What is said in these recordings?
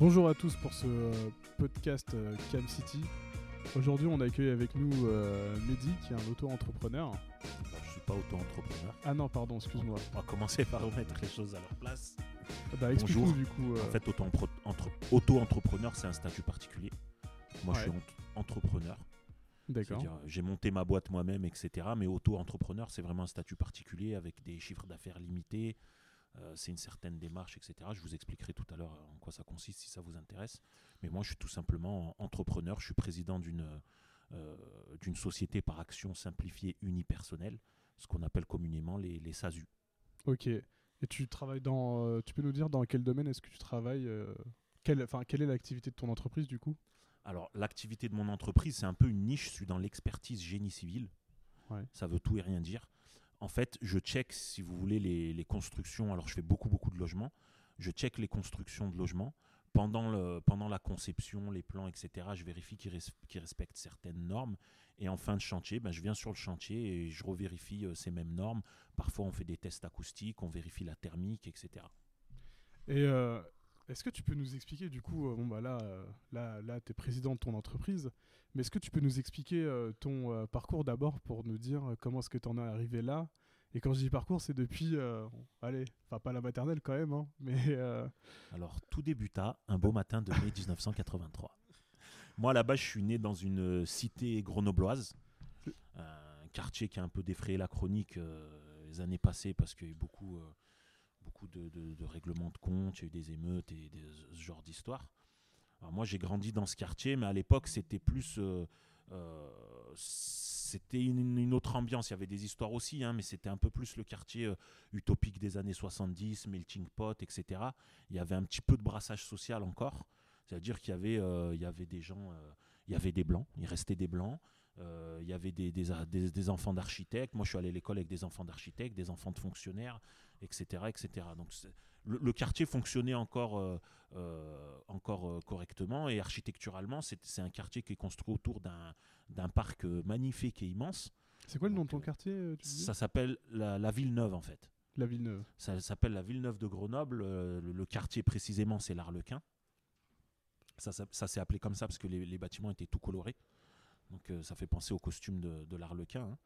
Bonjour à tous pour ce euh, podcast euh, Cam City. Aujourd'hui, on accueille avec nous euh, Mehdi, qui est un auto-entrepreneur. Alors, je suis pas auto-entrepreneur. Ah non, pardon, excuse-moi. On va commencer par remettre les choses à leur place. Bah, explique-nous Bonjour. du coup. euh, En fait, auto-entrepreneur, c'est un statut particulier. Moi, je suis entrepreneur. D'accord. J'ai monté ma boîte moi-même, etc. Mais auto-entrepreneur, c'est vraiment un statut particulier avec des chiffres d'affaires limités. Euh, c'est une certaine démarche, etc. Je vous expliquerai tout à l'heure en quoi ça consiste si ça vous intéresse. Mais moi, je suis tout simplement entrepreneur. Je suis président d'une euh, d'une société par action simplifiée unipersonnelle, ce qu'on appelle communément les, les SASU. Ok. Et tu travailles dans. euh, tu peux nous dire dans quel domaine est-ce que tu travailles euh, quelle, quelle est l'activité de ton entreprise du coup? Alors, l'activité de mon entreprise, c'est un peu une niche. Je suis dans l'expertise génie civil. Ouais. Ça veut tout et rien dire. En fait, je check, si vous voulez, les, constructions. Alors, je fais beaucoup, beaucoup de logements. Je check les constructions de logements. Pendant, le, pendant la conception, les plans, etc., je vérifie qu'ils res- qu'ils respectent certaines normes. Et en fin de chantier, ben, je viens sur le chantier et je revérifie euh, ces mêmes normes. Parfois, on fait des tests acoustiques, on vérifie la thermique, etc. Et est-ce que tu peux nous expliquer du coup, euh, bon bah là, euh, là, là tu es président de ton entreprise, mais est-ce que tu peux nous expliquer euh, ton parcours d'abord pour nous dire comment est-ce que tu en es arrivé là? Et quand je dis parcours, c'est depuis, euh, allez, enfin pas la maternelle quand même, hein, mais euh, Alors, tout débuta un beau matin de mai 1983. Moi, là-bas, je suis né dans une cité grenobloise, un quartier qui a un peu défrayé la chronique euh, les années passées parce qu'il y a eu beaucoup, beaucoup de, règlements de compte, il y a eu des émeutes et ce genre d'histoires. Alors, moi, j'ai grandi dans ce quartier, mais à l'époque, c'était plus. euh, euh, c'était une, autre ambiance. Il y avait des histoires aussi, hein, mais c'était un peu plus le quartier euh, utopique des années 70, melting pot, etc il y avait un petit peu de brassage social encore. C'est-à-dire qu'il y, avait, y avait des gens, il y avait des blancs, il restait des blancs, il y avait des enfants d'architectes. Moi, je suis allé à l'école avec des enfants d'architectes, des enfants de fonctionnaires, etc. etc. Donc, le, le quartier fonctionnait encore, euh, euh, encore euh, correctement et architecturalement, c'est un quartier qui est construit autour d'un parc magnifique et immense. c'est quoi le nom de ton quartier Ça s'appelle la, la Ville Neuve, en fait. La Villeneuve. Ça s'appelle la Villeneuve de Grenoble. euh, le, le quartier précisément, c'est l'Arlequin. Ça, ça, ça s'est appelé comme ça parce que les, les bâtiments étaient tout colorés. Donc euh, ça fait penser au costume de, de l'Arlequin. hein.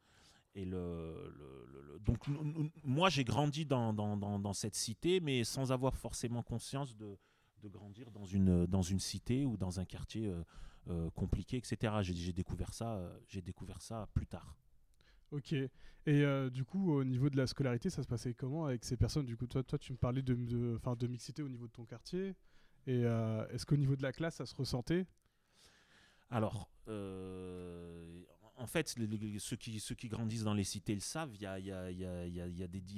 Et le, le- le- le- donc moi j'ai grandi dans, dans, dans- dans cette cité, mais sans avoir forcément conscience de, de grandir dans une, dans une cité ou dans un quartier euh, euh, compliqué, etc. J'ai découvert ça, euh, j'ai découvert ça plus tard. Ok. Et euh, du coup, au niveau de la scolarité, ça se passait comment avec ces personnes? Du coup, toi, toi tu me parlais de, de, enfin, de mixité au niveau de ton quartier. Et euh, est-ce qu'au niveau de la classe, ça se ressentait? Alors, euh, en fait, ceux, qui, ceux qui grandissent dans les cités le savent, il y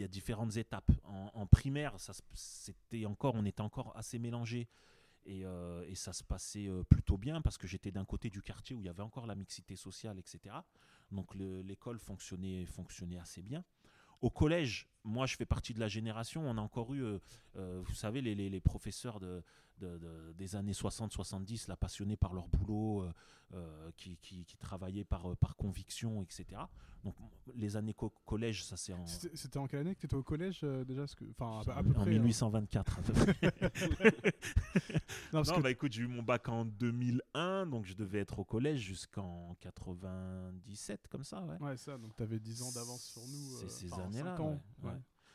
a, différentes étapes. En, primaire, c'était encore, on était encore assez mélangés. Et, euh, et ça se passait euh, plutôt bien parce que j'étais d'un côté du quartier où il y avait encore la mixité sociale, etc. Donc le- l'école fonctionnait, fonctionnait assez bien. Au collège, moi je fais partie de la génération, on a encore eu, euh, vous savez, les- les professeurs de, de- de- des années 60-70, là, passionnés par leur boulot, euh, euh, qui, qui- qui travaillaient par, euh, par conviction, etc. Donc les années co- collège, ça c'est en, C'était en quelle année que tu étais au collège euh, déjà? Parce que, enfin, à, peu en près. hein. 1824. à peu près. Non, parce non, que- bah écoute, j'ai eu mon bac en 2001, donc je devais être au collège jusqu'en 97, comme ça, ouais. Ouais, ça, donc tu avais 10 ans d'avance sur nous. C'est euh, ces années-là. ouais, ouais.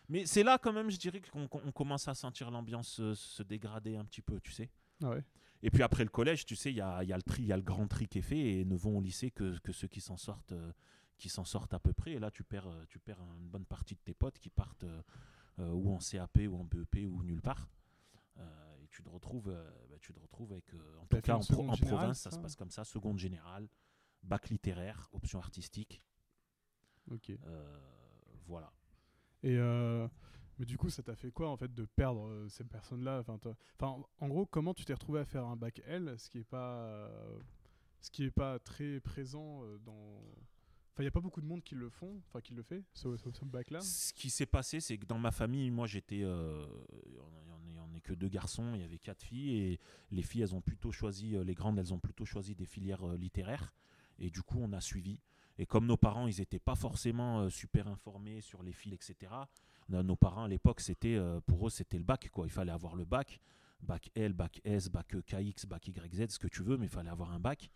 Mais c'est là quand même, je dirais qu'on qu'on- on commence à sentir l'ambiance euh, se dégrader un petit peu, tu sais. Ah ouais. Et puis après le collège, tu sais, il y a, il y a le tri, il y a le grand tri qui est fait et ne vont au lycée que, que ceux qui s'en sortent, euh, qui s'en sortent à peu près. Et là, tu perds, euh, tu perds une bonne partie de tes potes qui partent euh, ou en CAP ou en BEP ou nulle part. Euh, et tu te retrouves, bah, tu te retrouves avec, en tout cas en, pro- province, ça ça se passe comme ça, seconde générale, bac littéraire, option artistique. Ok. voilà. Euh, mais du coup, ça t'a fait quoi en fait de perdre euh, ces personnes-là? Enfin, en gros, comment tu t'es retrouvé à faire un bac L, ce qui est pas, ce qui est pas très présent euh, dans. Enfin, il y a pas beaucoup de monde qui le font, enfin qui le fait, ce, ce- bac-là? Ce qui s'est passé, c'est que dans ma famille, moi j'étais. euh, on n'est que deux garçons, il y avait quatre filles, et les filles, elles ont plutôt choisi, les grandes, elles ont plutôt choisi des filières littéraires, et du coup, on a suivi. Et comme nos parents, ils n'étaient pas forcément euh, super informés sur les fils, etc., nos parents à l'époque, c'était euh, pour eux, c'était le bac, quoi. Il fallait avoir le bac. bac L, bac S, bac KX, bac YZ, ce que tu veux, mais il fallait avoir un bac.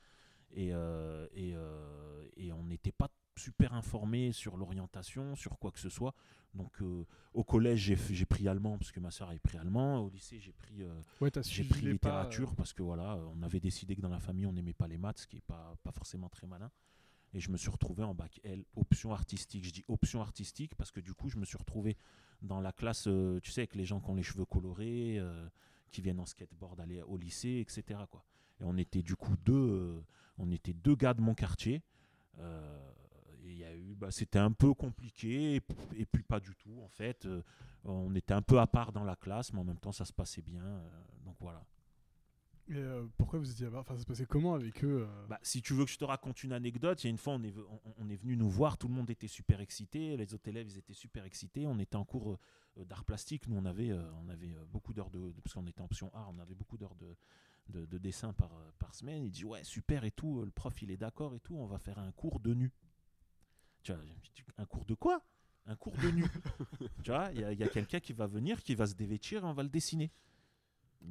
Et, euh, et, euh, et on n'était pas super informé sur l'orientation, sur quoi que ce soit. Donc euh, au collège, j'ai, pris allemand parce que ma soeur avait pris allemand. Au lycée, j'ai pris, Ouais, t'as j'ai suivi pris les pas, littérature parce que voilà, on avait décidé que dans la famille, on n'aimait pas les maths, ce qui n'est pas, pas forcément très malin. Et je me suis retrouvé en bac L, option artistique. Je dis option artistique parce que du coup, je me suis retrouvé dans la classe, euh, tu sais, avec les gens qui ont les cheveux colorés, euh, qui viennent en skateboard aller au lycée, etc. Quoi. Et on était du coup deux, euh, on était deux gars de mon quartier. Et il y a eu, bah, c'était un peu compliqué et, et puis pas du tout en fait. On était un peu à part dans la classe, mais en même temps ça se passait bien. donc voilà. Et euh, pourquoi vous étiez à part Enfin, ça se passait comment avec eux euh? Bah, si tu veux que je te raconte une anecdote, il y a une fois, on est, on, on est venu nous voir, tout le monde était super excité, les autres élèves ils étaient super excités. On était en cours euh, d'art plastique, nous on avait, on avait beaucoup d'heures de, de- parce qu'on était en option art, on avait beaucoup d'heures de, de, de dessin par, par semaine. Il dit ouais super et tout, le prof il est d'accord et tout, on va faire un cours de nu. Tu vois, un cours de quoi? Un cours de nu. tu vois, il y a, il y a quelqu'un qui va venir, qui va se dévêtir et on va le dessiner.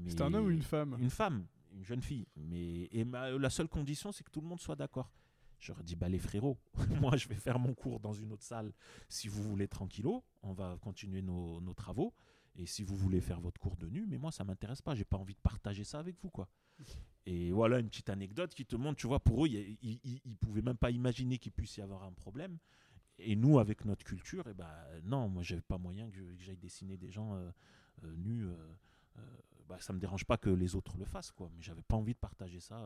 C'était un homme ou une femme Une femme, une jeune fille. Mais et ma- la seule condition, c'est que tout le monde soit d'accord. J'aurais dit, bah les frérots, moi je vais faire mon cours dans une autre salle. Si vous voulez tranquillo, on va continuer nos, nos travaux. Et si vous voulez faire votre cours de nu, mais moi ça m'intéresse pas. J'ai pas envie de partager ça avec vous, quoi. Et voilà une petite anecdote qui te montre, tu vois, pour eux, ils il, il- ils pouvaient même pas imaginer qu'il puisse y avoir un problème. Et nous, avec notre culture, et ben non, moi j'avais pas moyen que, j'aille dessiner des gens euh, euh, nus. euh, bah, ça me dérange pas que les autres le fassent, quoi. Mais j'avais pas envie de partager ça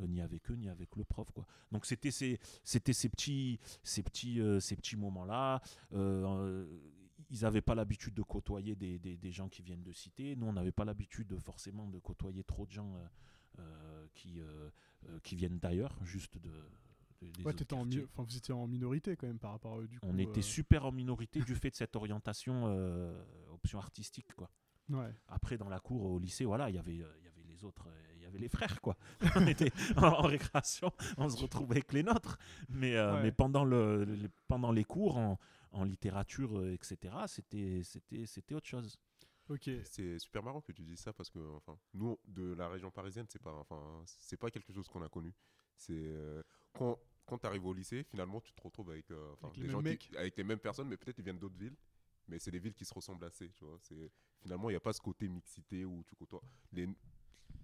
euh, ni avec eux ni avec le prof, quoi. Donc c'était ces, c'était ces petits, ces petits, euh, ces petits moments-là. Euh, euh, ils n'avaient pas l'habitude de côtoyer des, des- des gens qui viennent de cité. Nous, on n'avait pas l'habitude de, forcément de côtoyer trop de gens qui, qui viennent d'ailleurs, juste de. des Ouais, en enfin, vous étiez en minorité quand même par rapport à eux du coup. On était euh, super en minorité du fait de cette orientation euh, option artistique, quoi. Ouais. Après, dans la cour au lycée, voilà, il y avait, euh, il y avait les autres, euh, il y avait les frères, quoi. on était en, en récréation, on se retrouvait avec les nôtres. Mais, euh, Ouais. mais pendant, le, le- pendant les cours, en, en littérature, etc., c'était, c'était, c'était autre chose. Ok. C'est super marrant que tu dises ça parce que enfin, nous, de la région parisienne, c'est pas, enfin, c'est pas quelque chose qu'on a connu. C'est euh, quand, quand tu arrives au lycée, finalement, tu te retrouves avec, euh, enfin, Avec les gens qui- avec les mêmes personnes, mais peut-être ils viennent d'autres villes. Mais c'est des villes qui se ressemblent assez, tu vois. C'est finalement, il n'y a pas ce côté mixité où tu côtoies les,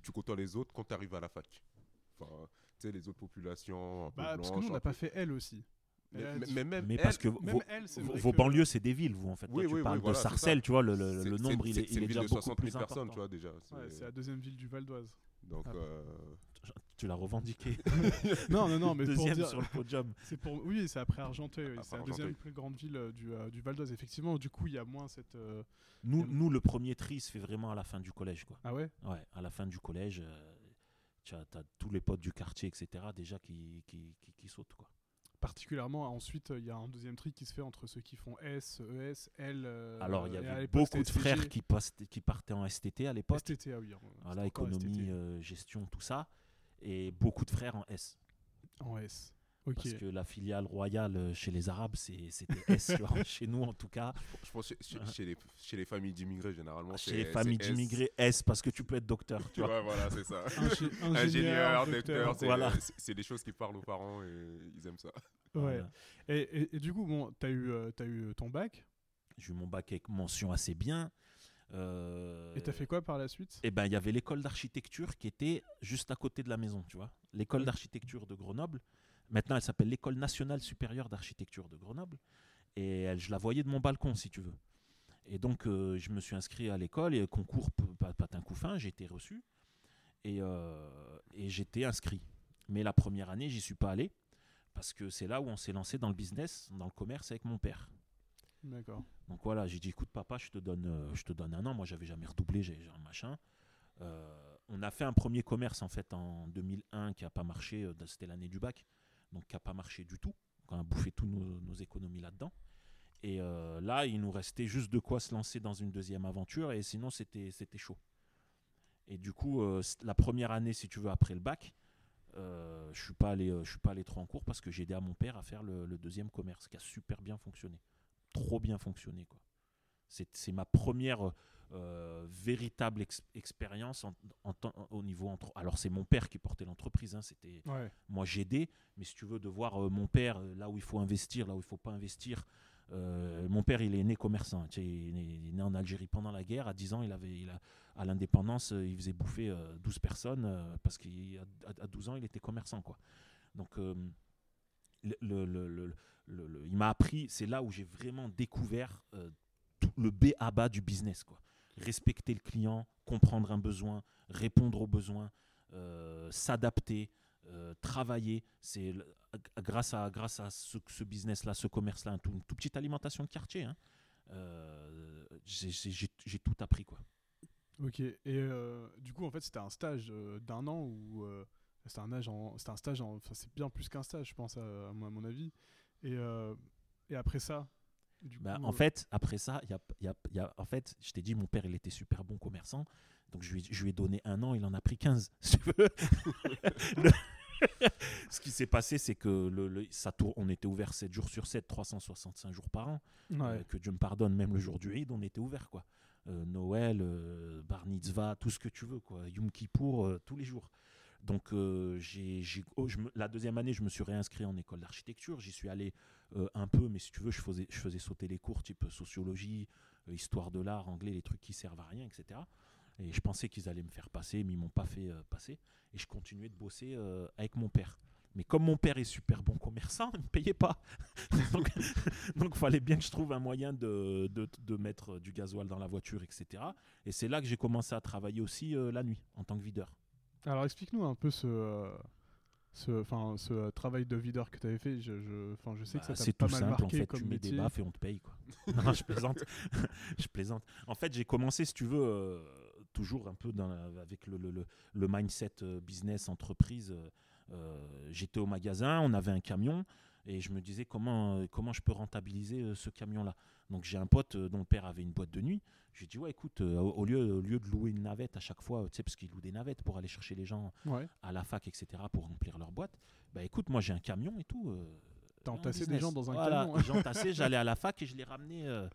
tu côtoies les autres quand tu arrives à la fac. Enfin, tu sais, les autres populations un peu Bah, parce que nous, on n'a peu- pas fait elle aussi. Mais, mais- tu- mais même Mais elle- parce que Même vos, elle, c'est vos- vrai vos que- banlieues, c'est des villes, vous, en fait. Toi, Oui, tu oui, parles oui, voilà, de Sarcelles, tu vois, le, le- nombre, il c'est- est, c'est il est déjà de beaucoup 60 000 plus personnes, important. tu vois, déjà. C'est la deuxième ville du Val d'Oise. Donc, Ah. euh, Tu l'as revendiqué. Non, non, non, mais pour Deuxième dire, sur le podium. c'est pour, oui, c'est après Argenteuil. oui, Après c'est la deuxième plus grande ville euh, du, euh, du Val d'Oise. Effectivement, du coup, il y a moins cette. euh, Nous, nous, le premier tri se fait vraiment à la fin du collège, quoi. Ah ouais? Ouais, à la fin du collège, euh, tu as, tous les potes du quartier, etc., déjà qui, qui, qui, qui sautent, quoi. Particulièrement, ensuite, il y a un deuxième tri qui se fait entre ceux qui font S, ES, L. euh, Alors, il y avait beaucoup de frères qui, qui partaient en STT à l'époque. STT, ah oui. Voilà, économie, euh, gestion, tout ça. Et beaucoup de frères en S. En S. Parce que la filiale royale euh, chez les Arabes, c'est- c'était S. tu. Chez nous, en tout cas, je pense que chez, les, chez les familles d'immigrés, généralement, chez les familles S. d'immigrés, S, parce que tu peux être docteur. Tu Tu vois. vois, voilà, c'est ça. Ingé- Ingénieur, ingénieur, docteur, c'est Voilà. c'est- c'est des choses qui parlent aux parents et ils aiment ça. Ouais. Voilà. Et, et- et du coup, bon, t'as eu, euh, t'as eu ton bac? J'ai eu mon bac avec mention assez bien. Euh, Et t'as fait quoi par la suite? Eh ben, il y avait l'école d'architecture qui était juste à côté de la maison, tu vois. L'école Oui. d'architecture de Grenoble. Maintenant, elle s'appelle l'école nationale supérieure d'architecture de Grenoble. Et elle, je la voyais de mon balcon, si tu veux. Et donc, euh, je me suis inscrit à l'école et concours patin couffin, j'ai été reçu. Et, euh, et j'étais inscrit. Mais la première année, j'y suis pas allé. Parce que c'est là où on s'est lancé dans le business, dans le commerce avec mon père. D'accord. Donc voilà, j'ai dit écoute papa, je te donne, euh, je te donne un an. Moi, j'avais jamais redoublé, j'ai un machin. On a fait un premier commerce en fait en 2001 qui a pas marché. C'était l'année du bac, donc qui a pas marché du tout. On a bouffé tous nos, économies là-dedans. Et euh, là, il nous restait juste de quoi se lancer dans une deuxième aventure, et sinon c'était chaud. Et du coup, euh, la première année, si tu veux, après le bac, euh, je suis pas allé, je suis pas allé trop en cours parce que j'ai aidé à mon père à faire le, le deuxième commerce, qui a super bien fonctionné, trop bien fonctionné quoi. C'est ma première, euh, véritable ex- expérience en, en temps- au niveau entre. Alors c'est mon père qui portait l'entreprise, hein, c'était Ouais. moi j'aidais, mais si tu veux de voir euh, mon père euh, là où il faut investir, là où il faut pas investir. euh, mon père, il est né commerçant. tu sais, il, est né, il est né en Algérie pendant la guerre. À 10 ans, il avait, il a, à l'indépendance, il faisait bouffer euh, 12 personnes parce qu'à à 12 ans, il était commerçant. Quoi. Donc, le, le- le- le- le- le- il m'a appris, c'est là où j'ai vraiment découvert euh, tout le B à bas du business. Quoi. Respecter le client, comprendre un besoin, répondre aux besoins, euh, s'adapter, euh, travailler. C'est grâce à, grâce à ce, business-là, ce commerce-là, un tout, une toute petite alimentation de quartier. hein, euh, j'ai- tout appris. Quoi. Ok. Et du coup, en fait, c'était un stage d'un an c'était un un stage en, c'est bien plus qu'un stage, je pense à, mon avis. Et après ça, du Bah, coup, en euh, fait, après ça, y a, y a- y a- en fait, je t'ai dit, mon père, il était super bon commerçant. Donc, je lui, ai- je lui ai donné un an, il en a pris 15, si tu veux. Le- Ce qui s'est passé, c'est que le, le- ça tour- on était ouvert 7 jours sur 7, 365 jours par an. ouais. Euh, que Dieu me pardonne, même le jour du Eid, on était ouvert. Quoi. Euh, Noël, Bar Mitzvah, tout ce que tu veux. Quoi. Yom Kippour, tous les jours. Donc, euh, oh, la deuxième année, je me suis réinscrit en école d'architecture. J'y suis allé euh, un peu, mais si tu veux, je faisais, sauter les cours type sociologie, euh, histoire de l'art, anglais, les trucs qui servent à rien, etc. Et je pensais qu'ils allaient me faire passer, mais ils m'ont pas fait passer. Et je continuais de bosser avec mon père. Mais comme mon père est super bon commerçant, il ne me payait pas. donc, donc, fallait bien que je trouve un moyen de, mettre du gasoil dans la voiture, etc. Et c'est là que j'ai commencé à travailler aussi la nuit, en tant que videur. Alors explique-nous un peu ce, ce, enfin, ce travail de videur que tu avais fait. Je, je, enfin, je sais que Bah, ça t'a c'est pas tout mal simple, marqué en fait, comme tu mets métier. des baffes et on te paye. Quoi. non, je plaisante. je plaisante. En fait, j'ai commencé, si tu veux, euh, toujours un peu dans avec le, le, le- le mindset euh, business, entreprise. euh, J'étais au magasin, on avait un camion, et je me disais comment, comment je peux rentabiliser ce camion-là. Donc j'ai un pote euh, dont le père avait une boîte de nuit. J'ai dit, ouais, écoute, euh, au, lieu, au lieu de louer une navette à chaque fois, tu sais, parce qu'il loue des navettes pour aller chercher les gens Ouais. à la fac, etc., pour remplir leur boîte, bah écoute, moi j'ai un camion et tout. euh, T'as entassé des gens dans un Voilà, camion. J'entassais, j'allais à la fac et je les ramenais, euh,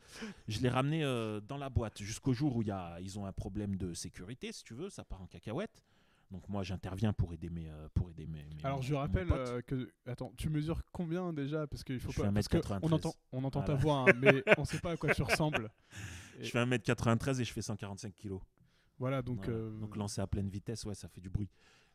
je les ramenais dans la boîte jusqu'au jour où y a, ils ont un problème de sécurité, si tu veux, ça part en cacahuète. Donc moi j'interviens pour aider mes, euh, pour aider mes. mes- Alors je rappelle euh, que attends, tu mesures combien déjà? Parce qu'il faut Je fais pas parce que 1m93. on entend on entend ta voix hein, mais on sait pas à quoi tu ressembles. je fais 1m93 et je fais 145 kilos. Voilà donc Voilà. euh, Donc lancer à pleine vitesse, ouais, ça fait du bruit.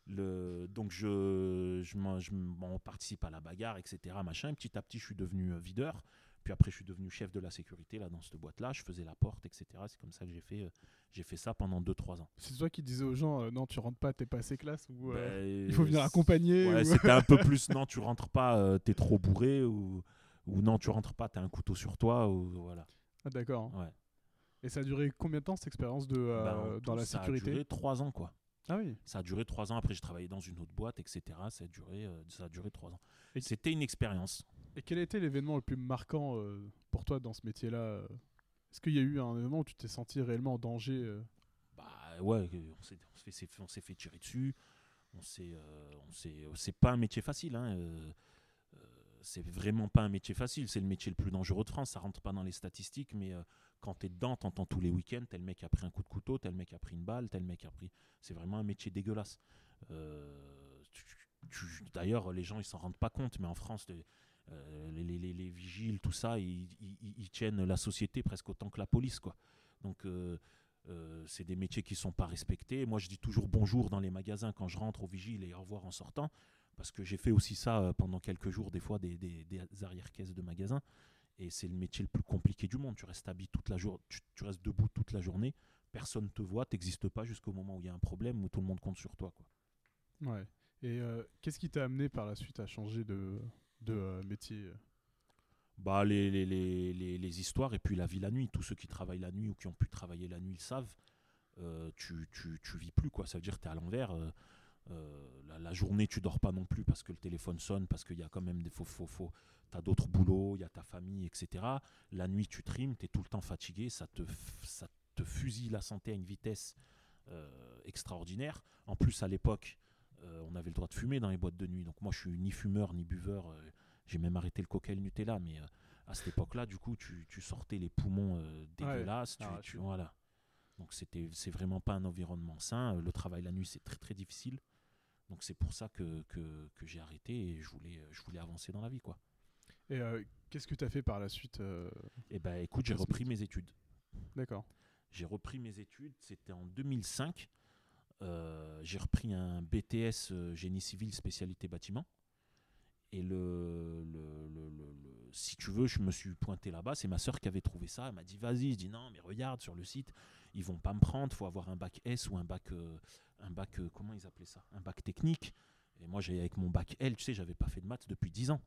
Le, donc je, je, je m'en participe à la bagarre, etc. Machin. Et petit à petit, je suis devenu euh, videur. Puis après, je suis devenu chef de la sécurité là dans cette boîte-là. Je faisais la porte, etc. C'est comme ça que j'ai fait, euh, j'ai fait ça pendant 2-3 ans. c'est toi qui disais aux gens euh, non tu rentres pas t'es pas assez classe ou euh, Ben, il faut venir accompagner. Ouais, ou- c'était un peu plus non, tu rentres pas, euh, t'es trop bourré ou, ou non, tu rentres pas, t'as un couteau sur toi ou voilà. Ah, d'accord. Ouais. Et ça a duré combien de temps cette expérience de Ben, en dans tout, la ça sécurité a duré 3 ans quoi. Ah oui. Ça a duré trois ans. Après, j'ai travaillé dans une autre boîte, etc. Ça a duré, ça a duré trois ans. Et- C'était une expérience. Et quel a été l'événement le plus marquant pour toi dans ce métier-là Est-ce qu'il y a eu un événement où tu t'es senti réellement en danger euh Bah ouais, on s'est, fait, tirer dessus. On s'est, euh, on s'est, c'est pas un métier facile. Hein. euh, euh, c'est vraiment pas un métier facile. C'est le métier le plus dangereux de France. Ça rentre pas dans les statistiques, mais quand t'es dedans, t'entends tous les week-ends tel mec a pris un coup de couteau, tel mec a pris une balle, tel mec a pris. C'est vraiment un métier dégueulasse. D'ailleurs, les gens ils s'en rendent pas compte, mais en France, euh, les, les- les- les vigiles, tout ça, ils, ils- tiennent la société presque autant que la police, quoi. Donc euh, euh, c'est des métiers qui sont pas respectés. Moi, je dis toujours bonjour dans les magasins quand je rentre au vigile et au revoir en sortant, parce que j'ai fait aussi ça pendant quelques jours, des fois des, des, des arrière-caisses de magasins. Et c'est le métier le plus compliqué du monde. Tu restes toute la journée, tu, tu restes debout toute la journée. Personne te voit, t'existes pas jusqu'au moment où il y a un problème où tout le monde compte sur toi. Ouais. Et qu'est-ce qui t'a amené par la suite à changer de, de euh, métier euh Bah, les, les, les, les, histoires et puis la vie la nuit. Tous ceux qui travaillent la nuit ou qui ont pu travailler la nuit le savent. Euh, tu, tu, tu vis plus, quoi. Ça veut dire que tu es à l'envers. la, journée, tu dors pas non plus parce que le téléphone sonne, parce qu'il y a quand même des faux, faux, faux. Tu as d'autres boulots, il y a ta famille, etc. La nuit, tu trimes, tu es tout le temps fatigué, ça te, ça te fusille la santé à une vitesse extraordinaire. En plus, à l'époque, euh, on avait le droit de fumer dans les boîtes de nuit. Donc moi, je suis ni fumeur ni buveur. euh, J'ai même arrêté le coca et le Nutella, mais euh, à cette époque-là, du coup, tu, tu sortais les poumons dégueulasses. tu- arraché. tu, voilà. Donc c'était, c'est vraiment pas un environnement sain. Le travail la nuit, c'est très très difficile. Donc c'est pour ça que, que, que j'ai arrêté et je voulais, je voulais avancer dans la vie. quoi. Et qu'est-ce que tu as fait par la suite Et ben écoute, j'ai repris mes études. D'accord. J'ai repris mes études, c'était en 2005. Euh, j'ai repris un BTS euh, génie civil spécialité bâtiment. Et le, si tu veux, je me suis pointé là-bas. C'est ma soeur qui avait trouvé ça. Elle m'a dit Vas-y. Je dis Non, mais regarde sur le site, ils vont pas me prendre. faut avoir un bac S ou un bac. euh, un bac comment ils appelaient ça? Un bac technique. Et moi, j'ai avec mon bac L, tu sais, j'avais pas fait de maths depuis 10 ans.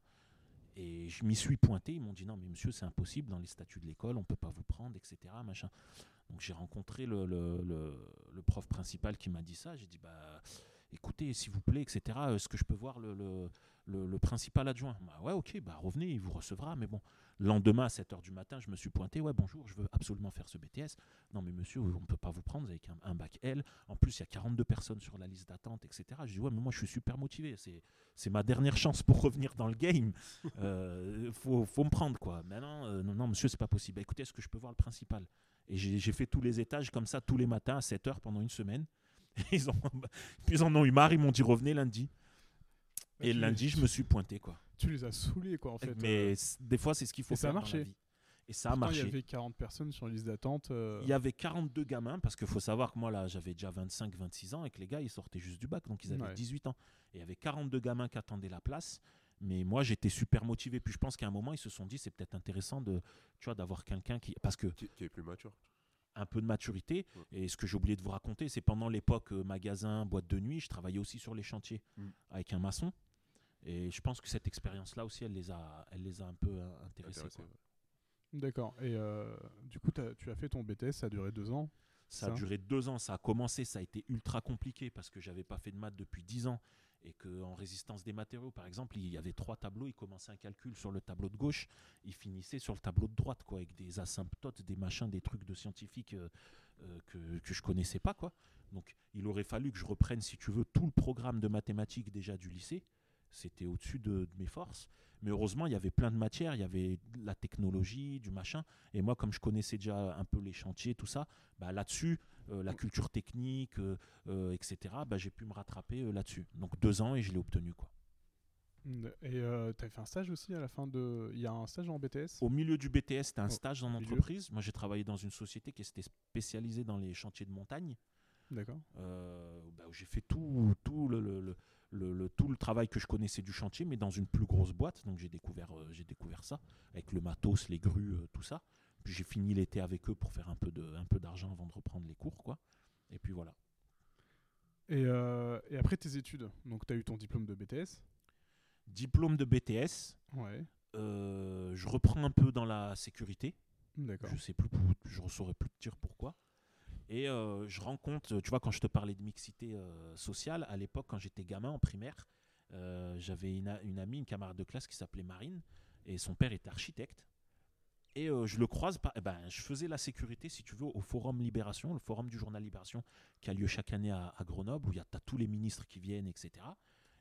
Et je m'y suis pointé. Ils m'ont dit Non, mais monsieur, c'est impossible. Dans les statuts de l'école, on peut pas vous prendre, etc. Machin. Donc j'ai rencontré le, le- le- le prof principal qui m'a dit ça. J'ai dit bah écoutez, s'il vous plaît, etc. Est-ce que je peux voir le, principal adjoint? Bah ouais, ok, bah revenez, il vous recevra. Mais bon, le lendemain à 7h du matin, je me suis pointé. Ouais, bonjour, je veux absolument faire ce BTS. Non, mais monsieur, on ne peut pas vous prendre avec un, un bac L. En plus, il y a 42 personnes sur la liste d'attente, etc. Je dis ouais, mais moi je suis super motivé. C'est, c'est ma dernière chance pour revenir dans le game. Euh, faut, faut me prendre quoi. Maintenant, euh, non, non, monsieur, c'est pas possible. Bah, écoutez, est-ce que je peux voir le principal? Et j'ai fait tous les étages comme ça tous les matins à 7 heures pendant une semaine. Ils, ont, ils en ont eu marre, ils m'ont dit revenez lundi. Et tu les- lundi, je me suis pointé quoi. Tu les as saoulés, quoi, en fait. Mais euh. des fois, c'est ce qu'il faut Et ça a dans marché. la vie. Et ça a marché. Il y avait 40 personnes sur la liste d'attente. euh, Il y avait 42 gamins, parce qu'il faut savoir que moi, là, j'avais déjà 25, 26 ans, et que les gars, ils sortaient juste du bac, donc ils avaient Ouais. 18 ans. Et il y avait 42 gamins qui attendaient la place. Mais moi, j'étais super motivé. Puis je pense qu'à un moment, ils se sont dit, c'est peut-être intéressant de, tu vois, d'avoir quelqu'un qui. Parce que Qui, qui est plus mature. un peu de maturité. Ouais. Et ce que j'ai oublié de vous raconter, c'est pendant l'époque euh, magasin, boîte de nuit, je travaillais aussi sur les chantiers Mm. avec un maçon. Et je pense que cette expérience-là aussi, elle les a, elle les a un peu euh, intéressés. Intéressé, quoi. ouais. D'accord. Et euh, du coup, tu as fait ton BTS, ça a duré deux ans. Ça a Ça? duré deux ans, ça a commencé, ça a été ultra compliqué parce que j'avais pas fait de maths depuis dix ans et qu'en résistance des matériaux, par exemple, il y avait trois tableaux, il commençait un calcul sur le tableau de gauche, il finissait sur le tableau de droite, quoi, avec des asymptotes, des machins, des trucs de scientifiques euh, euh, que, que je connaissais pas, quoi. Donc il aurait fallu que je reprenne, si tu veux, tout le programme de mathématiques déjà du lycée. C'était au-dessus de, de mes forces. Mais heureusement, il y avait plein de matières, il y avait de la technologie, du machin. Et moi, comme je connaissais déjà un peu les chantiers, tout ça, bah, là-dessus, euh, la culture technique, euh, euh, etc., bah, j'ai pu me rattraper là-dessus. Donc deux ans et je l'ai obtenu. Quoi. Et tu as fait un stage aussi à la fin de. Il y a un stage en BTS Au milieu du BTS, c'était un stage dans milieu. l'entreprise. Moi, j'ai travaillé dans une société qui était spécialisée dans les chantiers de montagne. D'accord. bah, j'ai fait tout, tout le, le- le- le- le- tout le travail que je connaissais du chantier, mais dans une plus grosse boîte. Donc j'ai découvert, euh, j'ai découvert ça, avec le matos, les grues, euh, tout ça. Puis j'ai fini l'été avec eux pour faire un peu, de, un peu d'argent avant de reprendre les cours. quoi. Et puis voilà. Et, euh, et après tes études, donc tu as eu ton diplôme de BTS. Diplôme de BTS. Ouais. je reprends un peu dans la sécurité. D'accord. Je sais plus, je ne saurais plus te dire pourquoi. Et euh, je rencontre, tu vois, quand je te parlais de mixité euh, sociale, à l'époque, quand j'étais gamin en primaire, euh, j'avais une, amie, une camarade de classe qui s'appelait Marine, et son père était architecte. Et euh, je le croise, pas, eh ben, je faisais la sécurité, si tu veux, au Forum Libération, le Forum du journal Libération, qui a lieu chaque année à, à Grenoble, où il y a t'as tous les ministres qui viennent, etc.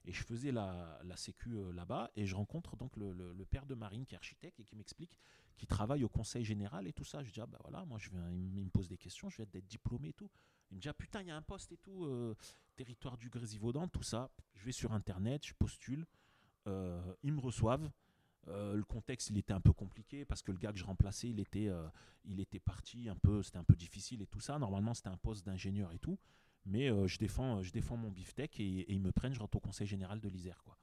Et je faisais la, la sécu euh, là-bas, et je rencontre donc le, le- père de Marine, qui est architecte, et qui m'explique qu'il travaille au conseil général et tout ça. Je dis, ah bah voilà, moi je viens, il, me- pose des questions, je viens d'être diplômé et tout. Il me dit, ah putain, il y a un poste et tout, euh, territoire du Grésivaudan, tout ça. Je vais sur internet, je postule, euh, ils me reçoivent. Le contexte, il était un peu compliqué parce que le gars que je remplaçais, il était, il était parti un peu, c'était un peu difficile et tout ça. Normalement, c'était un poste d'ingénieur et tout. Mais euh, je, défends, je défends mon beefsteak et, et ils me prennent, je rentre au conseil général de l'Isère. Quoi.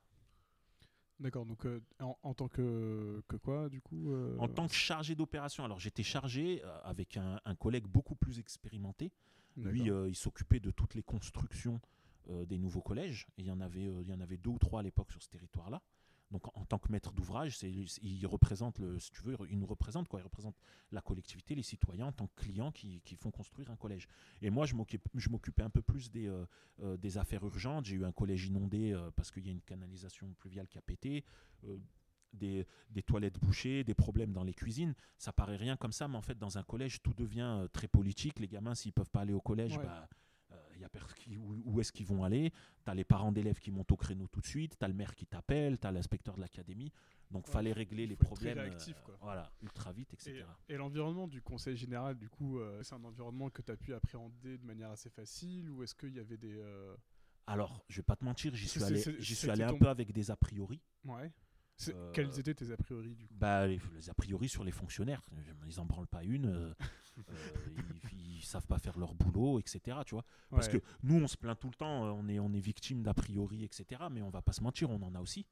D'accord. Donc euh, en, en tant que, que quoi, du coup euh, En tant que chargé d'opération, alors j'étais chargé avec un, un collègue beaucoup plus expérimenté. Lui, il s'occupait de toutes les constructions des nouveaux collèges. Et il y en avait, il y en avait deux ou trois à l'époque sur ce territoire-là. Donc, en, tant que maître d'ouvrage, il représente, le, si tu veux, il nous représente quoi Il représente la collectivité, les citoyens en tant que clients qui, qui font construire un collège. Et moi, je m'occupais un peu plus des, euh, euh, des affaires urgentes. J'ai eu un collège inondé euh, parce qu'il y a une canalisation pluviale qui a pété. euh, des, des toilettes bouchées, des problèmes dans les cuisines. Ça paraît rien comme ça, mais en fait, dans un collège, tout devient très politique. Les gamins, s'ils peuvent pas aller au collège, Ouais. bah, y a où, où est-ce qu'ils vont aller Tu as les parents d'élèves qui montent au créneau tout de suite, tu as le maire qui t'appelle, tu as l'inspecteur de l'académie. Donc, Ouais, fallait régler il les problèmes réactif, euh, voilà, ultra vite, etc. Et, et l'environnement du conseil général, du coup, euh, c'est un environnement que tu as pu appréhender de manière assez facile ou est-ce qu'il y avait des. euh, Alors, je vais pas te mentir, j'y suis allé, c'est- j'y suis c'était allé un ton- peu avec des a priori. Ouais. Euh, Quels étaient tes a priori, du coup? Bah, les, les a priori sur les fonctionnaires, ils en branlent pas une, euh, euh, ils, ils savent pas faire leur boulot, etc. Tu vois Parce Ouais. que nous, on se plaint tout le temps, euh, on est, on est victime d'a priori, etc. Mais on va pas se mentir, on en a aussi.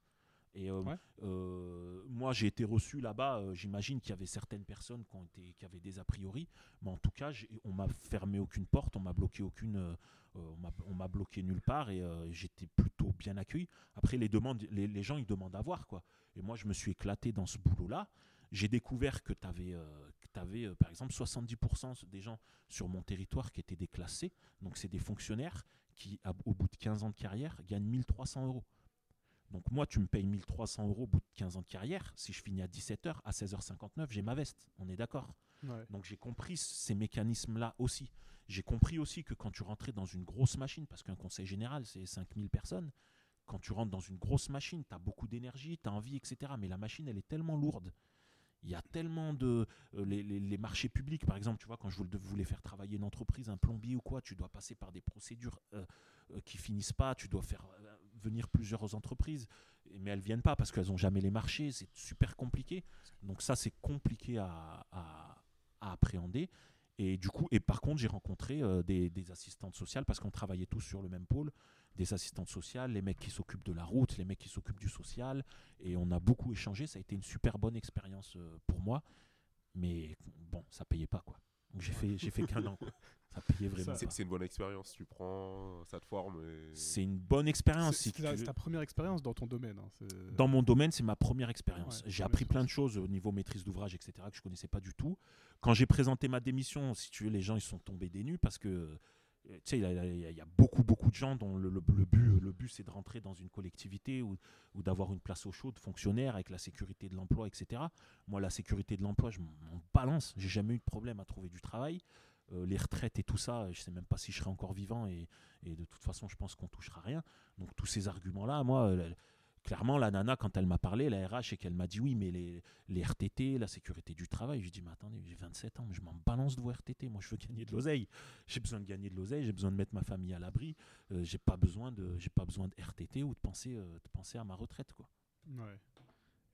Et euh, Ouais. euh, moi, j'ai été reçu là-bas. euh, J'imagine qu'il y avait certaines personnes qui, ont été, qui avaient des a priori, mais en tout cas, on m'a fermé aucune porte, on m'a bloqué aucune, on m'a- bloqué nulle part et j'étais plutôt bien accueilli. Après, les demandes, les, les gens, ils demandent à voir quoi. Et moi, je me suis éclaté dans ce boulot-là. J'ai découvert que tu avais, par exemple, 70% des gens sur mon territoire qui étaient déclassés. Donc, c'est des fonctionnaires qui, au bout de 15 ans de carrière, gagnent 1300 euros. Donc, moi, tu me payes 1300 euros au bout de 15 ans de carrière. Si je finis à 17h, à 16h59, j'ai ma veste. On est d'accord Ouais. donc j'ai compris ces mécanismes-là aussi. J'ai compris aussi que quand tu rentrais dans une grosse machine, parce qu'un conseil général, c'est 5000 personnes, quand tu rentres dans une grosse machine, tu as beaucoup d'énergie, tu as envie, etc. Mais la machine, elle est tellement lourde. Il y a tellement de... euh, les, les- les marchés publics, par exemple, tu vois, quand je voulais, faire travailler une entreprise, un plombier ou quoi, tu dois passer par des procédures euh, euh, qui finissent pas, tu dois faire venir plusieurs entreprises, mais elles viennent pas parce qu'elles n'ont jamais les marchés, c'est super compliqué. Donc ça, c'est compliqué à, appréhender. Et du coup, et par contre, j'ai rencontré euh, des, des assistantes sociales parce qu'on travaillait tous sur le même pôle, des assistantes sociales, les mecs qui s'occupent de la route, les mecs qui s'occupent du social, et on a beaucoup échangé. Ça a été une super bonne expérience euh, pour moi, mais bon, ça payait pas quoi. Donc j'ai fait, j'ai fait qu'un an. Quoi. Ça payait vraiment. C'est une bonne expérience, tu prends, ça te forme. et- C'est une bonne expérience. C'est si c'est tu ta, veux. c'est ta première expérience dans ton domaine. hein, c'est- Dans mon domaine, c'est ma première expérience. Ouais, j'ai appris plein de choses au niveau maîtrise d'ouvrage, etc., que je connaissais pas du tout. Quand j'ai présenté ma démission, si tu veux, les gens ils sont tombés des nues parce que euh, tu sais, il y, a- beaucoup, beaucoup de gens dont le, but, le but c'est de rentrer dans une collectivité ou, d'avoir une place au chaud de fonctionnaire avec la sécurité de l'emploi, etc. Moi, la sécurité de l'emploi, je m'en balance. J'ai jamais eu de problème à trouver du travail. Euh, les retraites et tout ça, je sais même pas si je serai encore vivant et, et de toute façon, je pense qu'on touchera rien. Donc tous ces arguments-là, moi, euh, clairement, la nana, quand elle m'a parlé, la RH, et qu'elle m'a dit oui, mais les, les RTT, la sécurité du travail, je dis mais attendez, j'ai 27 ans, mais je m'en balance de vos RTT, moi je veux gagner de l'oseille. J'ai besoin de gagner de l'oseille, j'ai besoin de mettre ma famille à l'abri, euh, j'ai pas besoin de j'ai pas besoin de RTT ou de penser euh, de penser à ma retraite quoi. Ouais.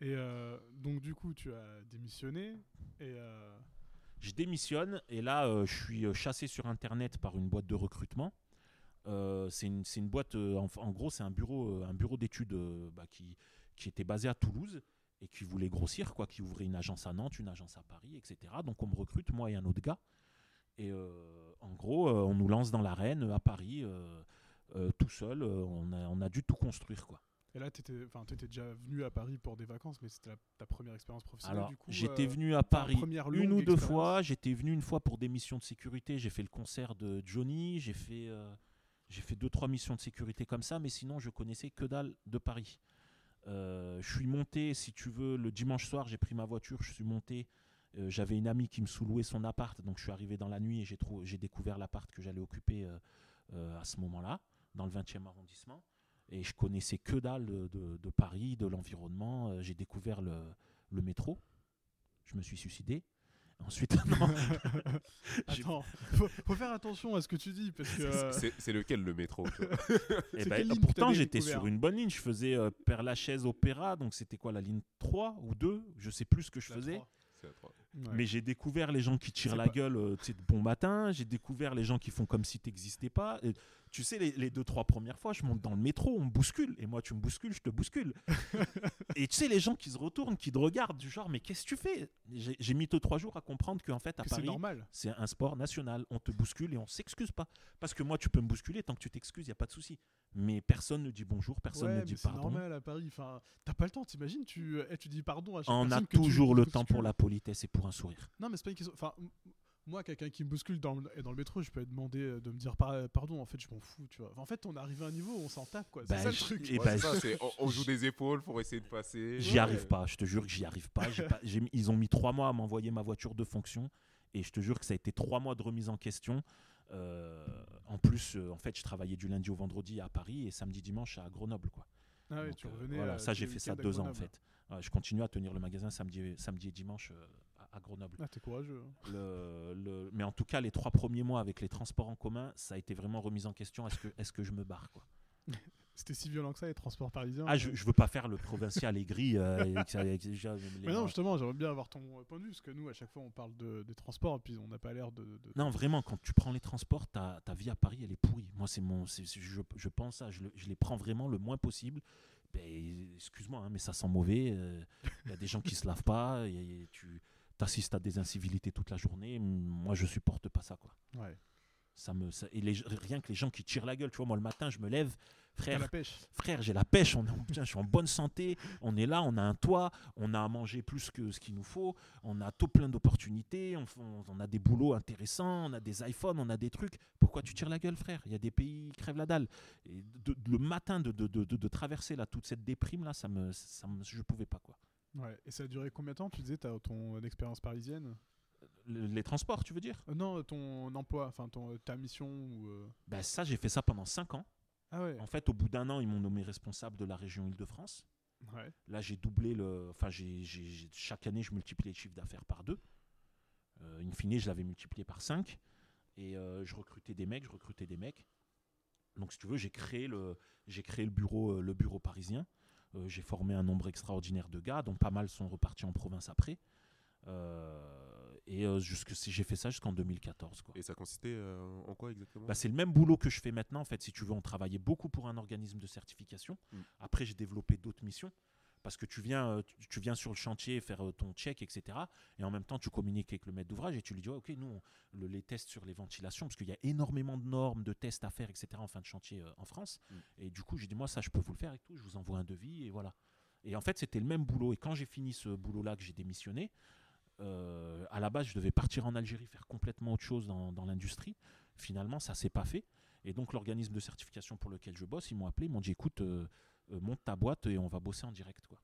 Et euh, donc, du coup, tu as démissionné et. Je démissionne et là je suis chassé sur internet par une boîte de recrutement. Euh, c'est une, une boîte, euh, en, en gros, c'est un bureau, euh, un bureau d'études bah, qui, qui était basé à Toulouse et qui voulait grossir, quoi, qui ouvrait une agence à Nantes, une agence à Paris, etc. Donc on me recrute, moi et un autre gars. Et en gros, on nous lance dans l'arène à Paris, tout seul. on, a, on a dû tout construire, quoi. Et là, tu étais, déjà venu à Paris pour des vacances, mais c'était ta première expérience professionnelle. Alors, du coup, j'étais euh, venu à Paris une ou deux expérience fois. J'étais venu une fois pour des missions de sécurité. J'ai fait le concert de Johnny. J'ai fait, euh, j'ai fait deux, trois missions de sécurité comme ça. Mais sinon, je connaissais que dalle de Paris. Euh, je suis monté, si tu veux, le dimanche soir, j'ai pris ma voiture. Je suis monté. euh, J'avais une amie qui me sous-louait son appart. Donc, je suis arrivé dans la nuit et j'ai, découvert l'appart que j'allais occuper euh, à ce moment-là, dans le 20e arrondissement. Et je connaissais que dalle de, Paris, de l'environnement. J'ai découvert le, le métro. Je me suis suicidé. Ensuite, non. Attends, faut, faut faire attention à ce que tu dis parce que. euh, C'est c'est lequel le métro vois Eh ben, pourtant, j'étais sur une bonne ligne. Je faisais euh, Père Lachaise Opéra, donc c'était quoi la ligne 3 ou 2 Je sais plus ce que je la faisais. Ouais. Mais j'ai découvert les gens qui tirent la pas- gueule euh, tu sais, de bon matin. J'ai découvert les gens qui font comme si tu n'existais pas. Et tu sais, les, les deux, trois premières fois, je monte dans le métro, on me bouscule. Et moi, tu me bouscules, je te bouscule. et tu sais, les gens qui se retournent, qui te regardent, du genre, mais qu'est-ce que tu fais? J'ai mis deux, trois jours à comprendre qu'en fait, à Que c'est Paris, c'est un sport national. On te bouscule et on s'excuse pas. Parce que moi, tu peux me bousculer tant que tu t'excuses, il n'y a pas de souci. Mais personne ne dit bonjour, personne ouais, ne mais dit c'est pardon. normal à Paris. Enfin, t'as pas le temps, t'imagines tu, eh, tu dis pardon à chaque On a personne que tu toujours le temps pour la politesse et pour un sourire. Non, mais c'est pas une question. Enfin, moi, quelqu'un qui me bouscule dans le, dans le métro, je peux être demandé euh, de me dire par- pardon. En fait, je m'en fous, tu vois. En fait, on est arrivé à un niveau où on s'en tape, quoi. C'est Bah, ça le truc. et Ouais, c'est ça, c'est- on, on joue des épaules pour essayer de passer. J'y Ouais. arrive pas, je te jure que j'y arrive pas. Ils ont mis trois mois à m'envoyer ma voiture de fonction et je te jure que ça a été trois mois de remise en question. Euh, en plus, euh, en fait, je travaillais du lundi au vendredi à Paris et samedi dimanche à Grenoble, quoi. Ah Donc, tu euh, revenais. voilà, ça j'ai fait ça deux ans en fait. Ouais, je continue à tenir le magasin samedi, samedi et dimanche euh, à, Grenoble. Ah, t'es courageux. hein. Le- le- mais en tout cas, les trois premiers mois avec les transports en commun, ça a été vraiment remise en question. Est-ce que, est-ce que je me barre quoi C'était si violent que ça, les transports parisiens Ah, je, euh. je veux pas faire le provincial aigri. euh, Mais non, justement, j'aimerais bien avoir ton euh, point de vue, parce que nous, à chaque fois, on parle de, des transports, et puis on n'a pas l'air de, de- Non, vraiment, quand tu prends les transports, ta, ta vie à Paris, elle est pourrie. Moi, c'est mon, c'est- je, je pense ça, je, le- je les prends vraiment le moins possible. Ben, excuse-moi, hein, mais ça sent mauvais. Il y a des gens qui se lavent pas. y a- y a- tu assistes à des incivilités toute la journée. Moi, je supporte pas ça, quoi. Ouais. Ça me, ça- et les, rien que les gens qui tirent la gueule, tu vois, moi le matin, je me lève, frère, la pêche. frère, j'ai la pêche, on est je suis en bonne santé, on est là, on a un toit, on a à manger plus que ce qu'il nous faut, on a tout plein d'opportunités, on, on- on a des boulots intéressants, on a des iPhones, on a des trucs. Pourquoi tu tires la gueule, frère? Il y a des pays qui crèvent la dalle. Et de- de- le matin de- de traverser là, toute cette déprime là, ça me, ça me, je pouvais pas quoi. Ouais. Et ça a duré combien de temps Tu disais, t'as ton expérience parisienne? Le- les transports, tu veux dire? Euh, Non, ton emploi, enfin ta mission ou. euh, Ben ça, j'ai fait ça pendant 5 ans. Ah ouais. En fait, au bout d'un an, ils m'ont nommé responsable de la région Île-de-France. Ouais. Là, j'ai doublé le. Enfin, j'ai, chaque année, je multiplie le chiffre d'affaires par deux. Euh, in fine, je l'avais multiplié par 5. Et euh, je recrutais des mecs, je recrutais des mecs. Donc, si tu veux, j'ai créé le, j'ai créé le, bureau, le bureau parisien. Euh, j'ai formé un nombre extraordinaire de gars, dont pas mal sont repartis en province après. Euh, et euh, jusque, si j'ai fait ça jusqu'en 2014. Quoi. Et ça consistait euh, en quoi exactement? Bah, c'est le même boulot que je fais maintenant. En fait, si tu veux, on travaillait beaucoup pour un organisme de certification. Mm. Après, j'ai développé d'autres missions. Parce que tu viens, euh, tu, viens sur le chantier faire euh, ton check, etc. Et en même temps, tu communiques avec le maître d'ouvrage et tu lui dis, Ouais, OK, nous, on- le- les tests sur les ventilations, parce qu'il y a énormément de normes, de tests à faire, etc. en fin de chantier euh, en France. Mm. Et du coup, j'ai dit, moi, ça, je peux vous le faire et tout. Je vous envoie un devis et voilà. Et en fait, c'était le même boulot. Et quand j'ai fini ce boulot-là, que j'ai démissionné, euh, à la base, je devais partir en Algérie faire complètement autre chose dans, dans l'industrie. Finalement, ça s'est pas fait. Et donc, l'organisme de certification pour lequel je bosse, ils m'ont appelé, ils m'ont dit écoute, euh, monte ta boîte et on va bosser en direct. Quoi.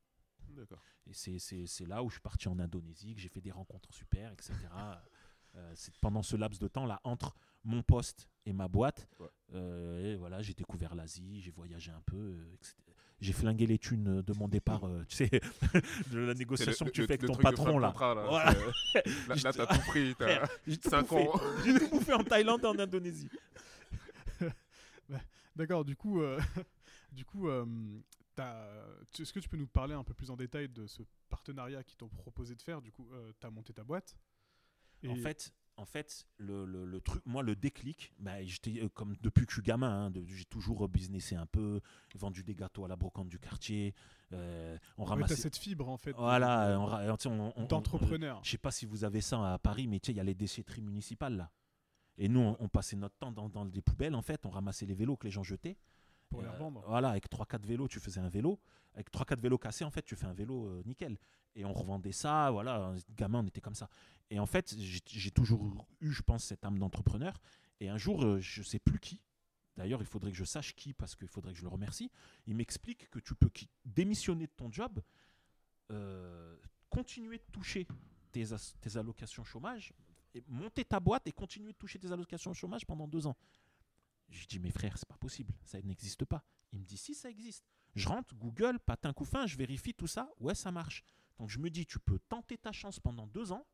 Et c'est- c'est c'est là où je suis parti en Indonésie, que j'ai fait des rencontres super, etc. Euh, c'est pendant ce laps de temps là entre mon poste et ma boîte. Ouais. euh, et voilà, j'ai découvert l'Asie, j'ai voyagé un peu, euh, etc. J'ai flingué les thunes de mon départ, euh, tu sais, de la négociation que tu le- fais avec ton patron là. contrat, là, Voilà. Là, là, t'as tout pris. J'ai tout Cinq bouffé. ans. J'ai tout bouffé en Thaïlande et en Indonésie. D'accord, du coup, euh, du coup euh, est-ce que tu peux nous parler un peu plus en détail de ce partenariat qu'ils t'ont proposé de faire Du coup, tu as monté ta boîte. En Et- fait, en fait le, le- le truc, moi, le déclic, bah, j'étais euh, comme depuis que je suis gamin, hein, j'ai toujours businessé un peu, vendu des gâteaux à la brocante du quartier. euh, on ramassait. cette fibre en fait. Voilà, euh, on d'entrepreneur. Je sais pas si vous avez ça à Paris, mais il y a les déchetteries municipales là. Et nous, on, on passait notre temps dans, dans des poubelles, en fait, on ramassait les vélos que les gens jetaient. Pour les euh, revendre. Voilà, avec 3-4 vélos, tu faisais un vélo. Avec 3-4 vélos cassés, en fait, tu fais un vélo euh, nickel. Et on revendait ça, voilà, gamin, on était comme ça. Et en fait, j'ai toujours eu, je pense, cette âme d'entrepreneur. Et un jour, euh, je sais plus qui, d'ailleurs, il faudrait que je sache qui, parce qu'il faudrait que je le remercie, il m'explique que tu peux démissionner de ton job, euh, continuer de toucher tes, tes allocations chômage, et monter ta boîte et continuer de toucher tes allocations chômage pendant deux ans. Je dis, mes frères, c'est pas possible, ça n'existe pas. Il me dit, si, ça existe. Je rentre, Google, patin coup fin, je vérifie tout ça, ouais, ça marche. Donc je me dis, tu peux tenter ta chance pendant deux ans,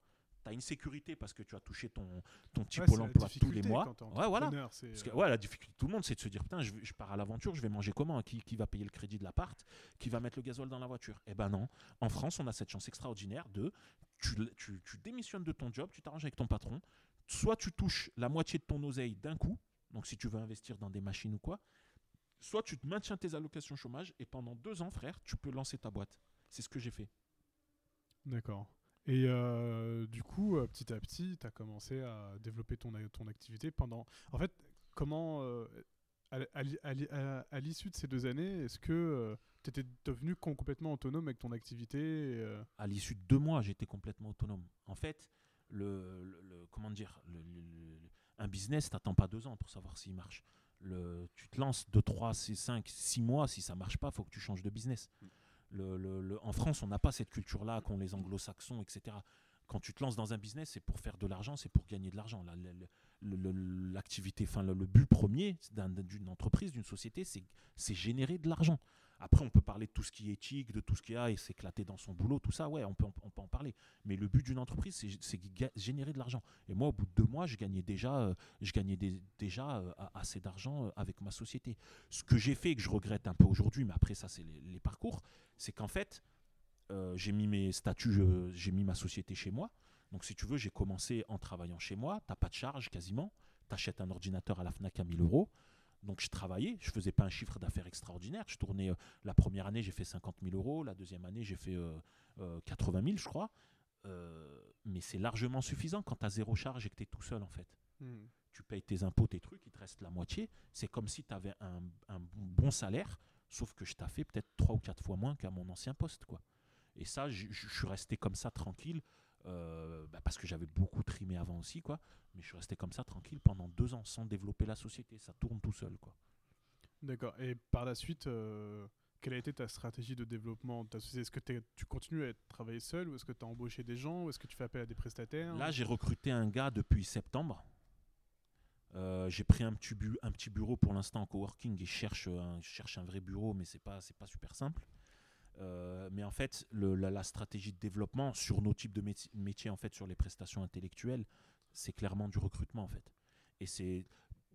tu as une sécurité parce que tu as touché ton, ton petit Ouais, pôle emploi tous les mois. Ouais, voilà. Parce que, euh, ouais, la difficulté de tout le monde, c'est de se dire putain, je pars à l'aventure, je vais manger comment? Qui, qui va payer le crédit de l'appart? Qui va mettre le gasoil dans la voiture? Eh ben non. En France, on a cette chance extraordinaire de tu, tu, tu démissionnes de ton job, tu t'arranges avec ton patron, soit tu touches la moitié de ton oseille d'un coup, donc si tu veux investir dans des machines ou quoi, soit tu te maintiens tes allocations chômage et pendant deux ans, frère, tu peux lancer ta boîte. C'est ce que j'ai fait. D'accord. Et euh, du coup, euh, petit à petit, tu as commencé à développer ton, ton activité pendant. En fait, comment, euh, à, à à à- l'issue de ces deux années, est-ce que tu étais devenu com- complètement autonome avec ton activité et, euh, à l'issue de deux mois, j'étais complètement autonome. En fait, le, le- le- comment dire, le- un business, t'attends pas deux ans pour savoir s'il marche. Le, tu te lances de 3, 5, 6 mois, si ça marche pas, faut que tu changes de business. Le- le- le- en France, on n'a pas cette culture-là qu'ont les anglo-saxons, etc. quand tu te lances dans un business, c'est pour faire de l'argent, c'est pour gagner de l'argent. La- la- le- L'activité, enfin but premier d'un- d'une entreprise, d'une société, c'est c'est générer de l'argent. Après, on peut parler de tout ce qui est éthique, de tout ce qu'il y a et s'éclater dans son boulot, tout ça, ouais, on peut, en- parler. Mais le but d'une entreprise, c'est- générer de l'argent. Et moi, au bout de deux mois, je gagnais déjà, euh, déjà euh, assez d'argent euh, avec ma société. Ce que j'ai fait et que je regrette un peu aujourd'hui, mais après ça, c'est les, parcours, c'est qu'en fait, j'ai mis mes statuts, j'ai mis ma société chez moi. Donc, si tu veux, j'ai commencé en travaillant chez moi. T'as pas de charge quasiment. Tu achètes un ordinateur à la Fnac à 1000 euros. Donc, je travaillais. Je faisais pas un chiffre d'affaires extraordinaire. Je tournais. euh, la première année, j'ai fait 50 000 euros. La deuxième année, j'ai fait euh, euh, 80 000, je crois. Euh, mais c'est largement suffisant quand tu as zéro charge et que tu es tout seul, en fait Hmm. tu payes tes impôts, tes trucs, il te reste la moitié. C'est comme si tu avais un, un bon salaire, sauf que je t'ai fait peut-être trois ou quatre fois moins qu'à mon ancien poste. quoi. Et ça, je je suis resté comme ça tranquille, euh, bah, parce que j'avais beaucoup trimé avant aussi, quoi. mais je suis resté comme ça tranquille pendant deux ans sans développer la société. Ça tourne tout seul. quoi. D'accord. Et par la suite, euh, quelle a été ta stratégie de développement de ta société? Est-ce que tu continues à travailler seul ou est-ce que tu as embauché des gens ou est-ce que tu fais appel à des prestataires? Là, j'ai recruté un gars depuis septembre. Euh, j'ai pris un petit, bu- un petit bureau pour l'instant en coworking et je cherche un, je cherche un vrai bureau, mais c'est pas pas super simple. Euh, mais en fait, la, stratégie de développement sur nos types de méti- métiers, en fait, sur les prestations intellectuelles, c'est clairement du recrutement, en fait. Et c'est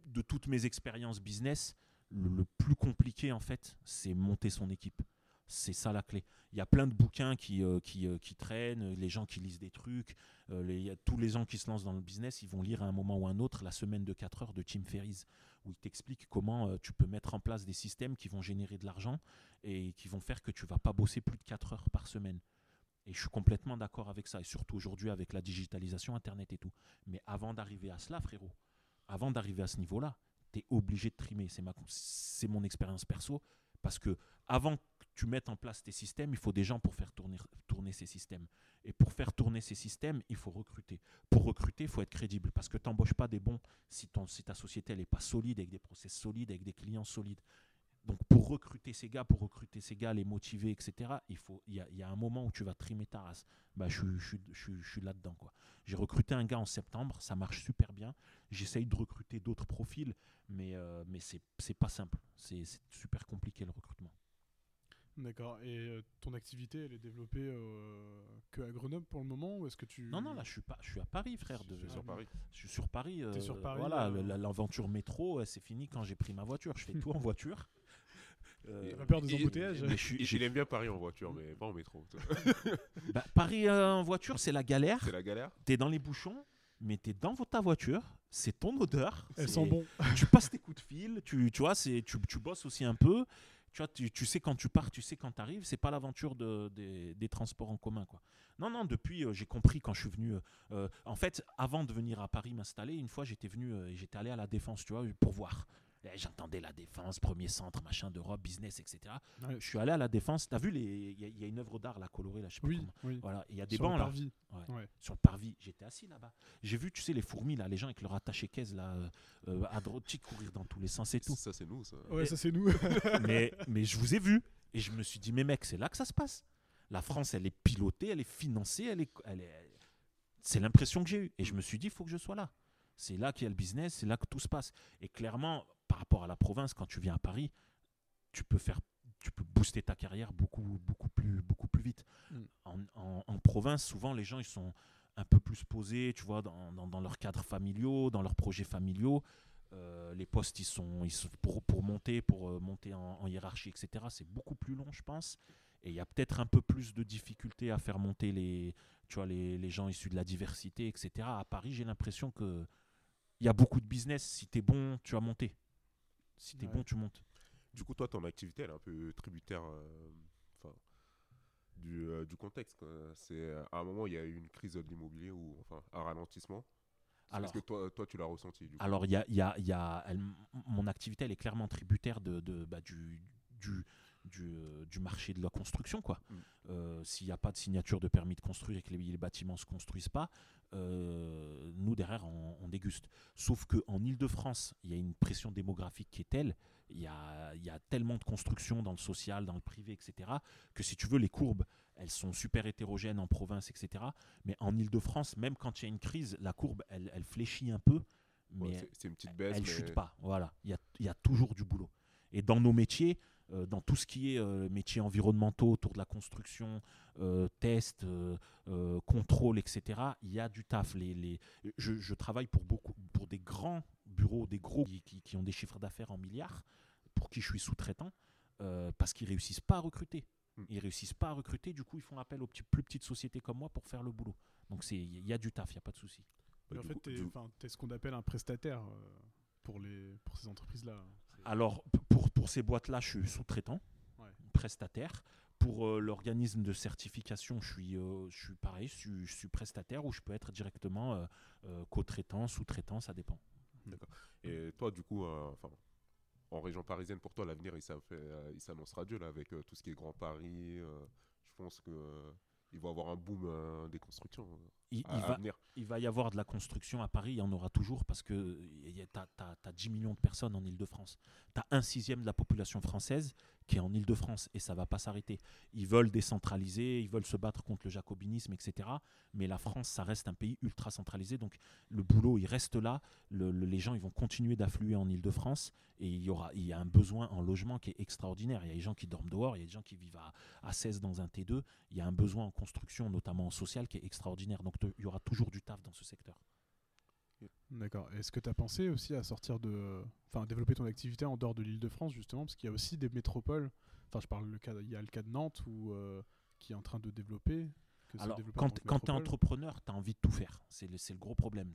de toutes mes expériences business, le, le plus compliqué, en fait, c'est monter son équipe. C'est ça la clé. Il y a plein de bouquins qui, euh, euh, qui traînent, les gens qui lisent des trucs, euh, les- tous les gens qui se lancent dans le business, ils vont lire à un moment ou un autre la semaine de 4 heures de Tim Ferriss, où il t'explique comment euh, tu peux mettre en place des systèmes qui vont générer de l'argent et qui vont faire que tu vas pas bosser plus de 4 heures par semaine. Et je suis complètement d'accord avec ça, et surtout aujourd'hui avec la digitalisation, Internet et tout. Mais avant d'arriver à cela, frérot, avant d'arriver à ce niveau-là, tu es obligé de trimer. C'est mon expérience perso, parce que avant tu mettes en place tes systèmes, il faut des gens pour faire tourner, ces systèmes. Et pour faire tourner ces systèmes, il faut recruter. Pour recruter, il faut être crédible, parce que tu n'embauches pas des bons si, ton, si ta société n'est pas solide, avec des process solides, avec des clients solides. Donc pour recruter ces gars, pour recruter ces gars, les motiver, etc., il faut, y a, un moment où tu vas trimer ta race. Bah, je, suis- je, je suis- là-dedans. J'ai recruté un gars en septembre, ça marche super bien. J'essaye de recruter d'autres profils, mais, euh, mais c'est pas simple. C'est super compliqué le recrutement. D'accord. Et euh, ton activité, elle est développée euh, que à Grenoble pour le moment ou est-ce que tu Non, non, là je suis, pas, je suis à Paris, frère. De, Je suis sur Paris. Je suis sur Paris. T'es sur euh, Paris, voilà, euh, l'aventure métro, c'est fini quand j'ai pris ma voiture. Je fais tout en voiture. Euh, peur des embouteillages mais je suis- Il, j'ai- il aime bien Paris en voiture, mais pas en métro. bah, Paris euh, en voiture, c'est la galère. C'est la galère. T'es dans les bouchons, mais t'es dans ta voiture. C'est ton odeur. Elles c'est- sont bon. tu passes tes coups de fil, tu, tu vois, c'est, tu, tu bosses aussi un peu. Tu, vois, tu, sais quand tu pars, tu sais quand tu arrives. C'est pas l'aventure de, des, des transports en commun. Quoi. Non, non, depuis, euh, j'ai compris quand je suis venu. euh, euh, en fait, avant de venir à Paris m'installer, une fois, j'étais venu et j'étais allé à la Défense, tu vois, pour voir. Et J'entendais la Défense, premier centre, machin d'Europe, business, etc. Ouais. Je suis allé à la Défense. T'as vu, les- il y, a- il y a une œuvre d'art là colorée, là, je sais pas Oui, comment. oui. Voilà, il y a des Sur bancs là parvis. Ouais. Ouais. sur le parvis. J'étais assis là-bas. J'ai vu, tu sais, les fourmis là, les gens avec leur attaché caisse là, euh, euh, à droite, courir dans tous les sens et tout. Ça, c'est nous, ça. Ouais, Et- ça c'est nous. mais, mais je vous ai vu et je me suis dit, mais mec, c'est là que ça se passe. La France, elle est pilotée, elle est financée, elle est, elle est... c'est l'impression que j'ai eue. Et je me suis dit, il faut que je sois là. C'est là qu'il y a le business, c'est là que tout se passe. Et clairement, par rapport à la province, quand tu viens à Paris, tu peux faire, tu peux booster ta carrière beaucoup, beaucoup plus, beaucoup plus vite. Mm. En, en- en province, souvent, les gens, ils sont un peu plus posés, tu vois, dans, dans, dans leurs cadres familiaux, dans leurs projets familiaux. Euh, les postes, ils sont, ils sont pour, pour monter, pour euh, monter en, en hiérarchie, etc. C'est beaucoup plus long, je pense. Et il y a peut-être un peu plus de difficultés à faire monter les, tu vois, les, les gens issus de la diversité, etc. À Paris, j'ai l'impression que il y a beaucoup de business. Si tu es bon, tu vas monter. Si tu es Ouais. bon, tu montes. Du coup, toi, ton activité, elle est un peu tributaire euh, du, euh, du contexte. C'est euh, à un moment, il y a eu une crise de l'immobilier ou enfin un ralentissement. Alors, Est-ce que toi, toi, tu l'as ressenti du coup Alors, il y a, il y a- il y a- elle- mon activité, elle est clairement tributaire de, de- bah, du, du, du, euh, du marché de la construction. quoi. Mm. Euh, S'il n'y a pas de signature de permis de construire et que les, les bâtiments ne se construisent pas, euh, nous, derrière, on, on déguste. Sauf qu'en Ile-de-France, il y a une pression démographique qui est telle, il y a, y a tellement de construction dans le social, dans le privé, etc., que si tu veux, les courbes, elles sont super hétérogènes en province, etc. Mais en Ile-de-France, même quand il y a une crise, la courbe, elle, elle fléchit un peu, mais c'est- c'est une petite baisse. elle mais- chute pas. Voilà, il y a, y a toujours du boulot. Et dans nos métiers, dans tout ce qui est euh, métiers environnementaux autour de la construction, euh, tests, euh, euh, contrôle, etc., il y a du taf. Les, les, je, je travaille pour, beaucoup, pour des grands bureaux, des gros qui, qui- qui ont des chiffres d'affaires en milliards, pour qui je suis sous-traitant, euh, parce qu'ils réussissent pas à recruter. Hmm. Ils réussissent pas à recruter, du coup, ils font appel aux petits- plus petites sociétés comme moi pour faire le boulot. Donc il y a du taf, il n'y a pas de souci. Mais en fait, du- enfin, t'es ce qu'on appelle un prestataire euh, pour, les, pour ces entreprises-là. Alors, pour, pour ces boîtes-là, je suis sous-traitant, Ouais. prestataire. Pour euh, l'organisme de certification, je suis, euh, je suis pareil, je suis, je suis prestataire ou je peux être directement euh, euh, co-traitant, sous-traitant, ça dépend. Et toi, du coup, enfin, en région parisienne, pour toi, l'avenir, il s'annonce radieux là, avec tout ce qui est Grand Paris. je pense que euh, il va y avoir un boom des constructions Il, il à, à va, venir. il va y avoir de la construction à Paris, il y en aura toujours parce que tu as, 10 millions de personnes en Ile-de-France. Tu as un sixième de la population française qui est en Ile-de-France et ça va pas s'arrêter. Ils veulent décentraliser, ils veulent se battre contre le jacobinisme, etc. Mais la France, ça reste un pays ultra centralisé, donc le boulot, il reste là. Le- le- les gens, ils vont continuer d'affluer en Ile-de-France et il y, aura, il y a un besoin en logement qui est extraordinaire. Il y a des gens qui dorment dehors, il y a des gens qui vivent à, à 16 dans un T2. Il y a un besoin en construction, notamment en social, qui est extraordinaire. Donc il y aura toujours du taf dans ce secteur. D'accord. Est-ce que tu as pensé aussi à sortir de. Enfin, développer ton activité en dehors de l'île de France, justement? Parce qu'il y a aussi des métropoles. Enfin, je parle le cas. Il y a le cas de Nantes où, euh, qui est en train de développer. Que Alors, quand, tu es entrepreneur, tu as envie de tout faire. C'est le, gros problème.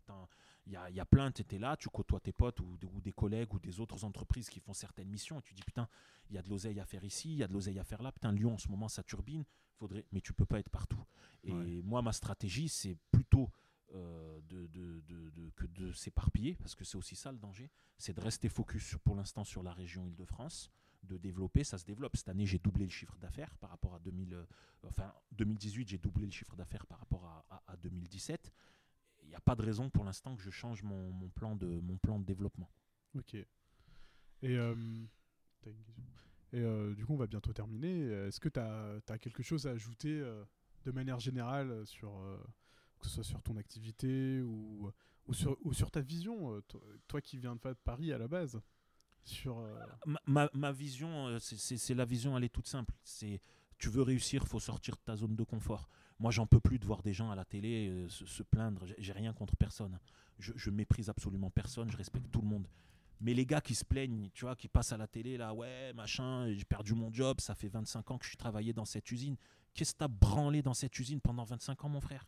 Il y a, il y a plein, tu étais là, tu côtoies tes potes ou, ou des collègues ou des autres entreprises qui font certaines missions et tu dis putain, il y a de l'oseille à faire ici, il y a de l'oseille à faire là. Putain, Lyon en ce moment, ça turbine, faudrait... mais tu peux pas être partout. Et Ouais. moi, ma stratégie, c'est plutôt euh, de, de- de- de- que de s'éparpiller, parce que c'est aussi ça le danger, c'est de rester focus sur- pour l'instant sur la région Île-de-France, de développer, ça se développe. Cette année, j'ai doublé le chiffre d'affaires par rapport à 2000, euh, enfin 2018, j'ai doublé le chiffre d'affaires par rapport à, à- à 2017. Il n'y a pas de raison pour l'instant que je change mon, plan de, développement. Ok. Et, euh, euh, du coup, on va bientôt terminer. Est-ce que tu as, quelque chose à ajouter de manière générale sur, que ce soit sur ton activité ou, sur, ta vision, toi, toi qui viens de Paris à la base? Euh, Ma, ma- vision, euh, c'est- la vision, elle est toute simple. C'est tu veux réussir, faut sortir de ta zone de confort. Moi, j'en peux plus de voir des gens à la télé euh, se, plaindre. J'ai- J'ai rien contre personne. Je, je méprise absolument personne. Je respecte tout le monde. Mais les gars qui se plaignent, tu vois, qui passent à la télé, là, ouais, machin, j'ai perdu mon job, ça fait 25 ans que je suis travaillé dans cette usine. Qu'est-ce que t'as branlé dans cette usine pendant 25 ans, mon frère?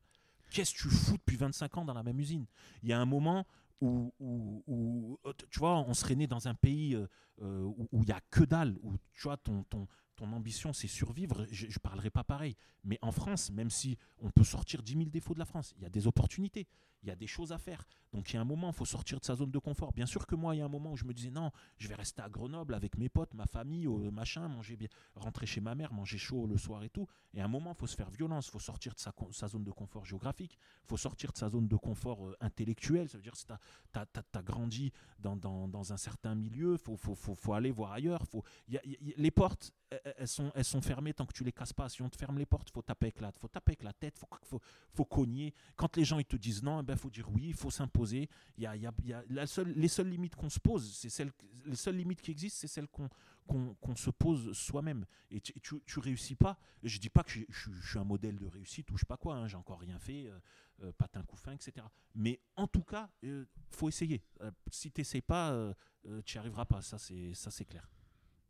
Qu'est-ce que tu fous depuis 25 ans dans la même usine? Il y a un moment où, euh, tu vois, on serait né dans un pays euh, euh, où où il n'y a que dalle, où tu vois, ton, ton, ton ambition c'est survivre, je ne parlerai pas pareil. Mais en France, même si on peut sortir 10 000 défauts de la France, il y a des opportunités, il y a des choses à faire. Donc il y a un moment, il faut sortir de sa zone de confort. Bien sûr que moi, il y a un moment où je me disais non, je vais rester à Grenoble avec mes potes, ma famille, euh, machin, manger bien, rentrer chez ma mère, manger chaud le soir et tout. Et à un moment, il faut se faire violence, il faut sortir de sa, zone de confort géographique, il faut sortir de sa zone de confort euh, intellectuel. Ça veut dire si tu as, grandi dans, dans, dans un certain milieu, il faut, faut, faut, faut aller voir ailleurs. Faut, y a- les portes, elles- sont, elles sont fermées tant que tu les casses pas. Si on te ferme les portes, faut taper avec la, faut taper avec la tête, faut, faut, faut cogner. Quand les gens ils te disent non, il ben, faut dire oui, il faut s'imposer. Il y a, y a- y a la seule, les seules limites qu'on se pose, c'est celles, les seules limites qui existent, c'est celles qu'on qu'on qu'on se pose soi-même. Et tu, tu, réussis pas. Je dis pas que je, suis un modèle de réussite ou je sais pas quoi, hein, j'ai encore rien fait, euh, euh, patin coup fin, etc. Mais en tout cas, il faut essayer. Euh, si tu n'essayes pas, euh, euh, tu n'y arriveras pas, ça c'est ça, c'est clair.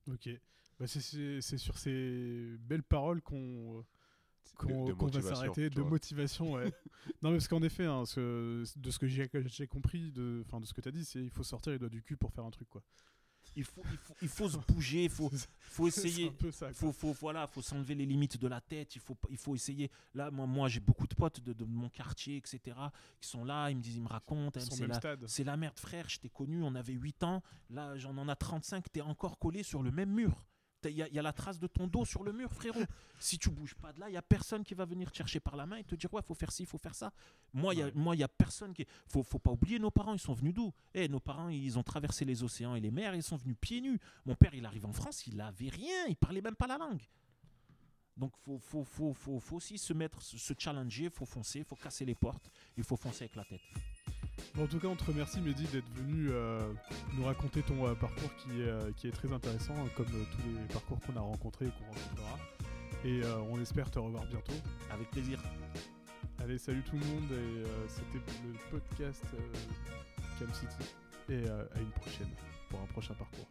Ok. Bah, c'est- sur ces belles paroles qu'on qu'on va s'arrêter, de motivation. Ouais. non, parce qu'en effet, hein, ce- de ce que j'ai compris, de, enfin, de ce que tu as dit, c'est il faut sortir les doigts du cul pour faire un truc. Quoi. Il faut, il faut, il faut se bouger, il faut, faut essayer. quoi. faut, faut, voilà, faut s'enlever les limites de la tête. Il faut, il faut essayer. Là, moi, moi j'ai beaucoup de potes de, de mon quartier, etc., qui sont là. Ils me disent, ils me racontent. La, c'est la merde, frère. Je t'ai connu, on avait 8 ans. Là, j'en en a 35. T'es encore collé sur le même mur. Il y, a- y a la trace de ton dos sur le mur, frérot. si tu bouges pas de là, il y a personne qui va venir te chercher par la main et te dire ouais, faut faire ci, faut faire ça. Moi, il Ouais. moi, y a personne qui. Faut, faut pas oublier nos parents. Ils sont venus d'où? Eh, nos parents, ils ont traversé les océans et les mers. Ils sont venus pieds nus. Mon père, il arrive en France, il avait rien. Il parlait même pas la langue. Donc, faut, faut, faut, faut, faut aussi se mettre, se se challenger, faut foncer, faut casser les portes. Il faut foncer avec la tête. En tout cas, on te remercie, Mehdi, d'être venu euh, nous raconter ton euh, parcours qui est, euh, qui est très intéressant, euh, comme tous les parcours qu'on a rencontrés et qu'on rencontrera. Et on espère te revoir bientôt. Avec plaisir. Allez, salut tout le monde, et c'était le podcast Cam City. Et à une prochaine, pour un prochain parcours.